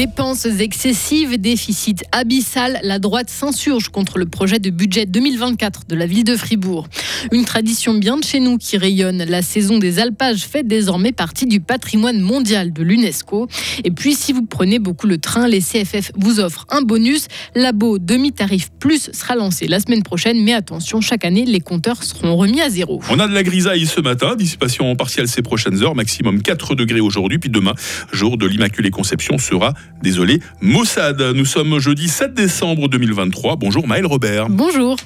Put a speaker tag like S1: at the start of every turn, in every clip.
S1: Dépenses excessives, déficit abyssal, la droite s'insurge contre le projet de budget 2024 de la ville de Fribourg. Une tradition bien de chez nous qui rayonne. La saison des alpages fait désormais partie du patrimoine mondial de l'UNESCO. Et puis, si vous prenez beaucoup le train, les CFF vous offrent un bonus. Labo demi-tarif plus sera lancé la semaine prochaine. Mais attention, chaque année, les compteurs seront remis à zéro.
S2: On a de la grisaille ce matin, dissipation partielle ces prochaines heures, maximum 4 degrés aujourd'hui, puis demain, jour de l'Immaculée Conception, sera, désolé, Mossad. Nous sommes jeudi 7 décembre 2023. Bonjour Maël Robert.
S1: Bonjour.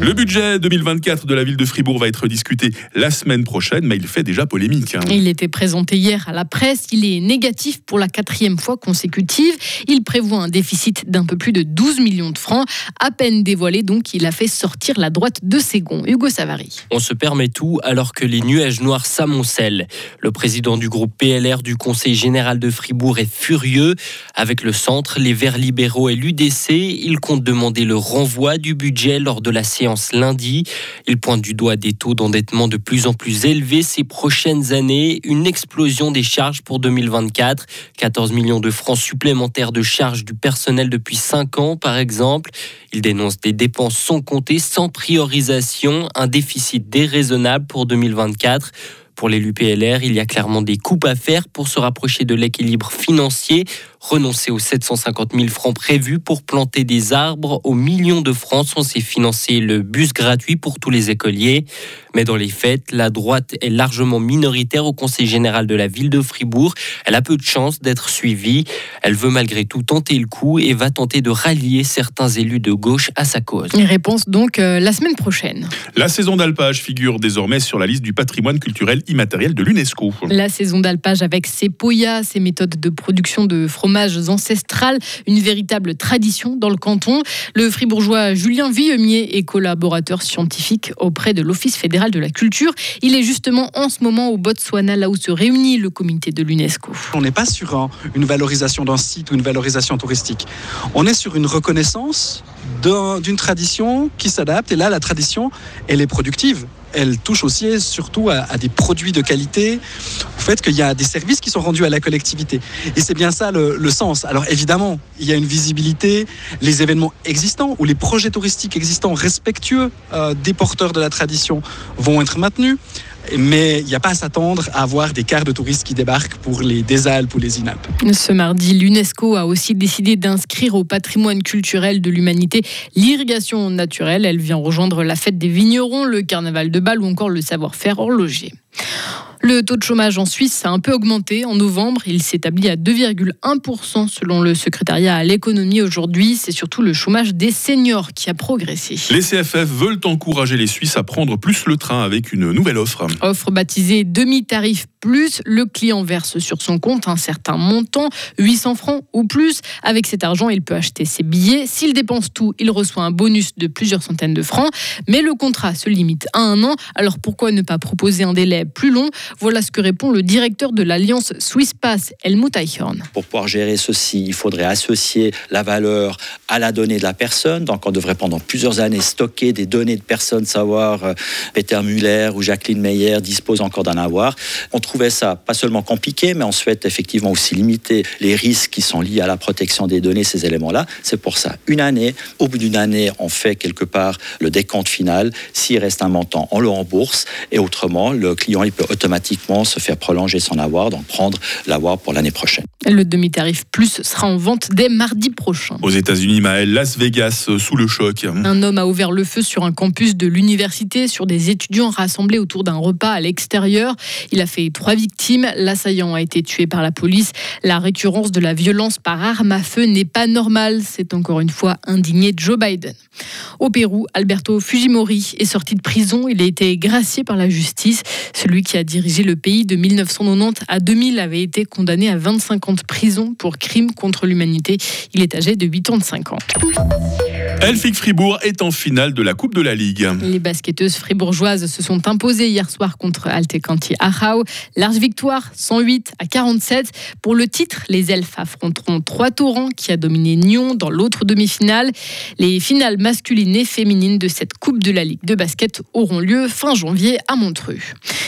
S2: Le budget 2024 de la ville de Fribourg va être discuté la semaine prochaine, mais il fait déjà polémique. hein.
S1: Il était présenté hier à la presse. Il est négatif pour la quatrième fois consécutive. Il prévoit un déficit d'un peu plus de 12 millions de francs. À peine dévoilé, donc, il a fait sortir la droite de ses gonds. Hugo Savary.
S3: On se permet tout alors que les nuages noirs s'amoncellent. Le président du groupe PLR du Conseil général de Fribourg est furieux. Avec le centre, les Verts libéraux et l'UDC, il compte demander le renvoi du budget lors de la séance lundi. Il pointe du doigt des taux d'endettement de plus en plus élevés ces prochaines années, une explosion des charges pour 2024, 14 millions de francs supplémentaires de charges du personnel depuis 5 ans par exemple. Il dénonce des dépenses sans compter, sans priorisation, un déficit déraisonnable pour 2024. Pour l'élu PLR, il y a clairement des coupes à faire pour se rapprocher de l'équilibre financier, renoncer aux 750 000 francs prévus pour planter des arbres. Aux millions de francs censés financer le bus gratuit pour tous les écoliers. Mais dans les faits, la droite est largement minoritaire au Conseil général de la ville de Fribourg. Elle a peu de chances d'être suivie. Elle veut malgré tout tenter le coup et va tenter de rallier certains élus de gauche à sa cause.
S1: Une réponse donc euh, la semaine prochaine.
S2: La saison d'alpage figure désormais sur la liste du patrimoine culturel immatériel de l'UNESCO.
S1: La saison d'alpage avec ses poyas, ses méthodes de production de fromages ancestrales, une véritable tradition dans le canton. Le fribourgeois Julien Villemier est collaborateur scientifique auprès de l'Office fédéral de la culture. Il est justement en ce moment au Botswana, là où se réunit le comité de l'UNESCO.
S4: On n'est pas sur un- une valorisation d'un site ou une valorisation touristique. On est sur une reconnaissance d'un- d'une tradition qui s'adapte. Et là, la tradition, elle est productive. Elle touche aussi surtout à, des produits de qualité, au fait qu'il y a des services qui sont rendus à la collectivité. Et c'est bien ça le, le sens. Alors évidemment, il y a une visibilité, les événements existants ou les projets touristiques existants respectueux euh, des porteurs de la tradition vont être maintenus. Mais il n'y a pas à s'attendre à avoir des quarts de touristes qui débarquent pour les des Alpes ou les Inalpes.
S1: Ce mardi, l'UNESCO a aussi décidé d'inscrire au patrimoine culturel de l'humanité l'irrigation naturelle. Elle vient rejoindre la fête des vignerons, le carnaval de Bâle ou encore le savoir-faire horloger. Le taux de chômage en Suisse a un peu augmenté en novembre. Il s'établit à 2,1% selon le secrétariat à l'économie aujourd'hui. C'est surtout le chômage des seniors qui a progressé.
S2: Les CFF veulent encourager les Suisses à prendre plus le train avec une nouvelle offre.
S1: Offre baptisée demi-tarif plus, le client verse sur son compte un certain montant, 800 francs ou plus. Avec cet argent, il peut acheter ses billets. S'il dépense tout, il reçoit un bonus de plusieurs centaines de francs. Mais le contrat se limite à un an. Alors pourquoi ne pas proposer un délai plus long? Voilà ce que répond le directeur de l'alliance Swiss Pass, Helmut Eichhorn.
S5: Pour pouvoir gérer ceci, il faudrait associer la valeur à la donnée de la personne. Donc, on devrait pendant plusieurs années stocker des données de personnes, savoir euh, Peter Muller ou Jacqueline Meyer disposent encore d'en avoir. On trouvait ça pas seulement compliqué, mais on souhaite effectivement aussi limiter les risques qui sont liés à la protection des données, ces éléments-là. C'est pour ça une année. Au bout d'une année, on fait quelque part le décompte final. S'il reste un montant, on le rembourse. Et autrement, le client, il peut automatiquement se faire prolonger son avoir, donc prendre l'avoir pour l'année prochaine.
S1: Le demi-tarif plus sera en vente dès mardi prochain.
S2: Aux États-Unis, Maël, Las Vegas euh, sous le choc.
S1: Un homme a ouvert le feu sur un campus de l'université sur des étudiants rassemblés autour d'un repas à l'extérieur. Il a fait trois victimes. L'assaillant a été tué par la police. La récurrence de la violence par arme à feu n'est pas normale. C'est encore une fois indigné Joe Biden. Au Pérou, Alberto Fujimori est sorti de prison. Il a été gracié par la justice. Celui qui a dirigé le pays de 1990 à 2000 avait été condamné à 25 ans de prison pour crime contre l'humanité. Il est âgé de 85 ans.
S2: Elfic Fribourg est en finale de la Coupe de la Ligue.
S1: Les basketteuses fribourgeoises se sont imposées hier soir contre Altecanti Achau. Large victoire, 108 à 47. Pour le titre, les elfes affronteront trois Torrents qui a dominé Nyon dans l'autre demi-finale. Les finales masculines et féminines de cette Coupe de la Ligue de basket auront lieu fin janvier à Montreux.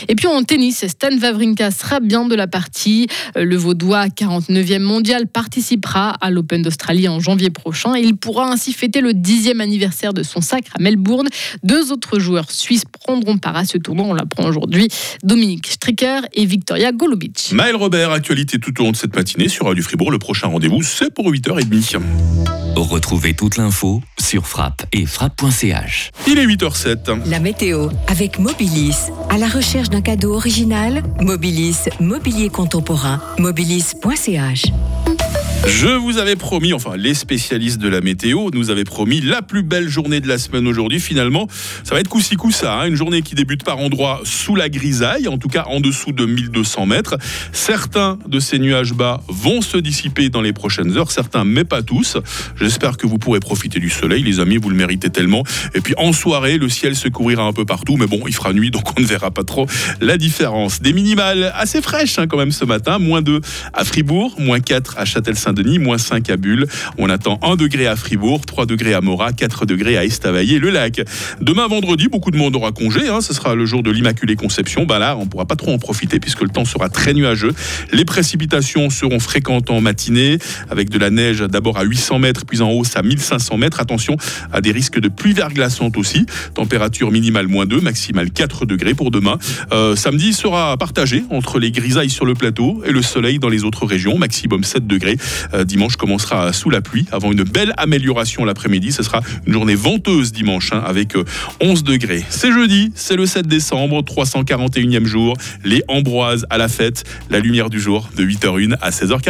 S1: Et puis en tennis, tennis, Stan Wawrinka sera bien de la partie. Euh, le Vaudois, 49e mondial, participera à l'Open d'Australie en janvier prochain. Il pourra ainsi fêter le 10e anniversaire de son sacre à Melbourne. Deux autres joueurs suisses prendront part à ce tournoi, on l'apprend aujourd'hui. Dominique Stricker et Victoria Golubic.
S2: Maël Robert, actualité tout au long de cette matinée sur Radio Fribourg. Le prochain rendez-vous, c'est pour 8h30.
S6: Retrouvez toute l'info sur frappe et frappe.ch.
S2: Il est 8h07.
S7: La météo avec Mobilis. À la recherche d'un cadeau original, Mobilis, mobilier contemporain, mobilis.ch.
S2: Je vous avais promis, enfin les spécialistes de la météo nous avaient promis la plus belle journée de la semaine aujourd'hui. Finalement, ça va être coup-ci. Hein. Une journée qui débute par endroits sous la grisaille, en tout cas en dessous de 1200 mètres. Certains de ces nuages bas vont se dissiper dans les prochaines heures, certains mais pas tous. J'espère que vous pourrez profiter du soleil, les amis, vous le méritez tellement. Et puis en soirée, le ciel se couvrira un peu partout, mais bon, il fera nuit, donc on ne verra pas trop la différence. Des minimales assez fraîches hein, quand même ce matin, moins 2 à Fribourg, moins 4 à Châtel-Saint denis moins 5 à Bulle. On attend 1 degré à Fribourg, 3 degrés à Morat, 4 degrés à Estavayer-le-Lac. Demain vendredi, beaucoup de monde aura congé. Hein. ce sera le jour de l'Immaculée Conception. Bah là, on pourra pas trop en profiter puisque le temps sera très nuageux. Les précipitations seront fréquentes en matinée avec de la neige d'abord à 800 mètres puis en hausse à 1500 mètres. Attention à des risques de pluie verglaçante aussi. Température minimale moins 2, maximale 4 degrés pour demain. Euh, samedi sera partagé entre les grisailles sur le plateau et le soleil dans les autres régions. Maximum 7 degrés. Euh, dimanche commencera sous la pluie avant une belle amélioration l'après-midi. Ce sera une journée venteuse dimanche hein, avec 11 euh, degrés. C'est jeudi, c'est le 7 décembre, 341e jour. Les Ambroises à la fête, la lumière du jour de 8h01 à 16h40.